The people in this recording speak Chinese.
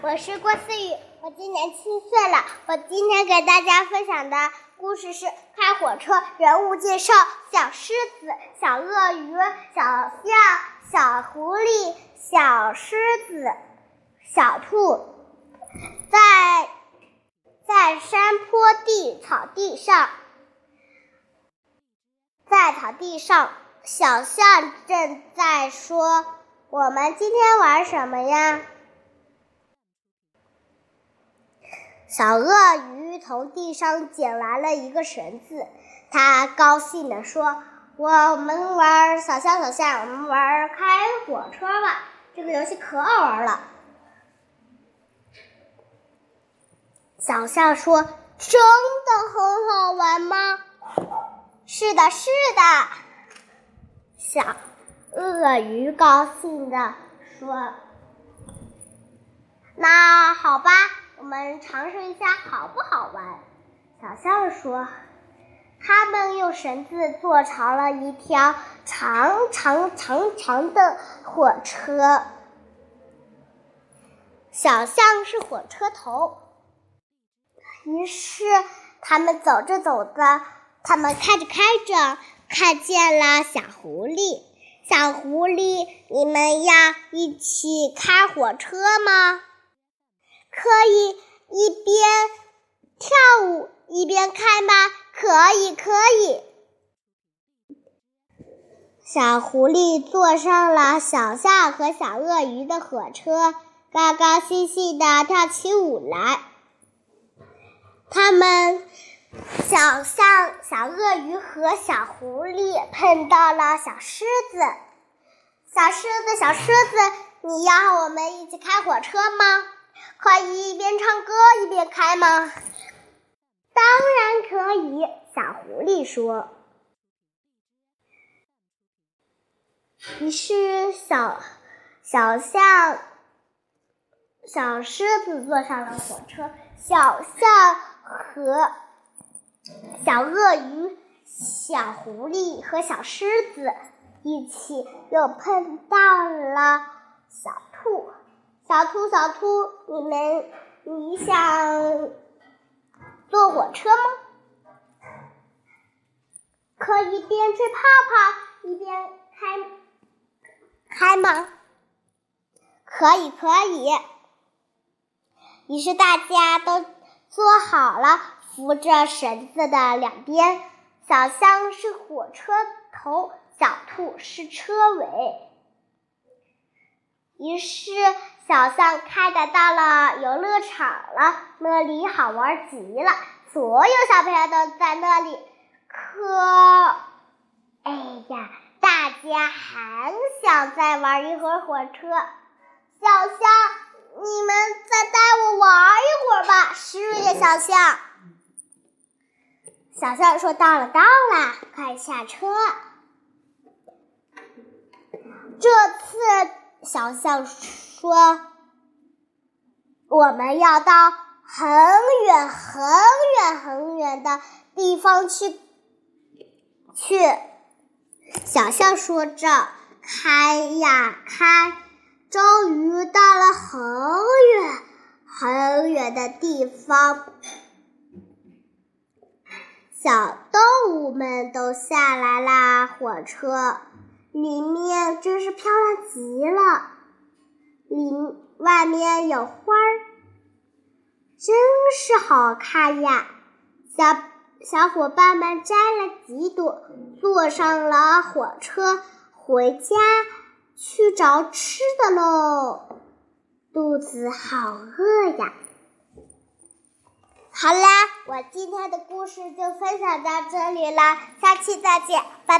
我是郭思雨，我今年七岁了。我今天给大家分享的故事是《开火车》。人物介绍：小狮子、小鳄鱼、小象、小狐狸、小狮子、小兔，在在山坡地草地上，在草地上，小象正在说：“我们今天玩什么呀？”小鳄鱼从地上捡来了一个绳子，它高兴地说：“我们玩小象，小象，我们玩开火车吧！这个游戏可好玩了。”小象说：“真的很好玩吗？”“是的，是的。”小鳄鱼高兴地说：“那好吧。”我们尝试一下好不好玩？小象说：“他们用绳子做成了一条长长长长的火车。小象是火车头。于是他们走着走着，他们开着开着，看见了小狐狸。小狐狸，你们要一起开火车吗？可以一边跳舞一边开吗？可以，可以。小狐狸坐上了小象和小鳄鱼的火车，高高兴兴地跳起舞来。他们小象、小鳄鱼和小狐狸碰到了小狮子。小狮子，小狮子，你要和我们一起开火车吗？可以一边唱歌一边开吗？当然可以，小狐狸说。于是，小小象、小狮子坐上了火车，小象和小鳄鱼、小狐狸和小狮子一起又碰到了小。小兔，小兔，你们你想坐火车吗？可以边吹泡泡一边开开吗？可以，可以。于是大家都坐好了，扶着绳子的两边。小象是火车头，小兔是车尾。于是，小象开的到了游乐场了，那里好玩极了，所有小朋友都在那里。可，哎呀，大家还想再玩一会儿火车。小象，你们再带我玩一会儿吧。是呀，小象。小象说：“到了，到了，快下车。”这次。小象说：“我们要到很远、很远、很远的地方去。”去，小象说着，开呀开，终于到了很远、很远的地方。小动物们都下来啦，火车。里面真是漂亮极了，里外面有花，真是好看呀！小小伙伴们摘了几朵，坐上了火车，回家去找吃的喽。肚子好饿呀！好啦，我今天的故事就分享到这里了，下期再见，拜。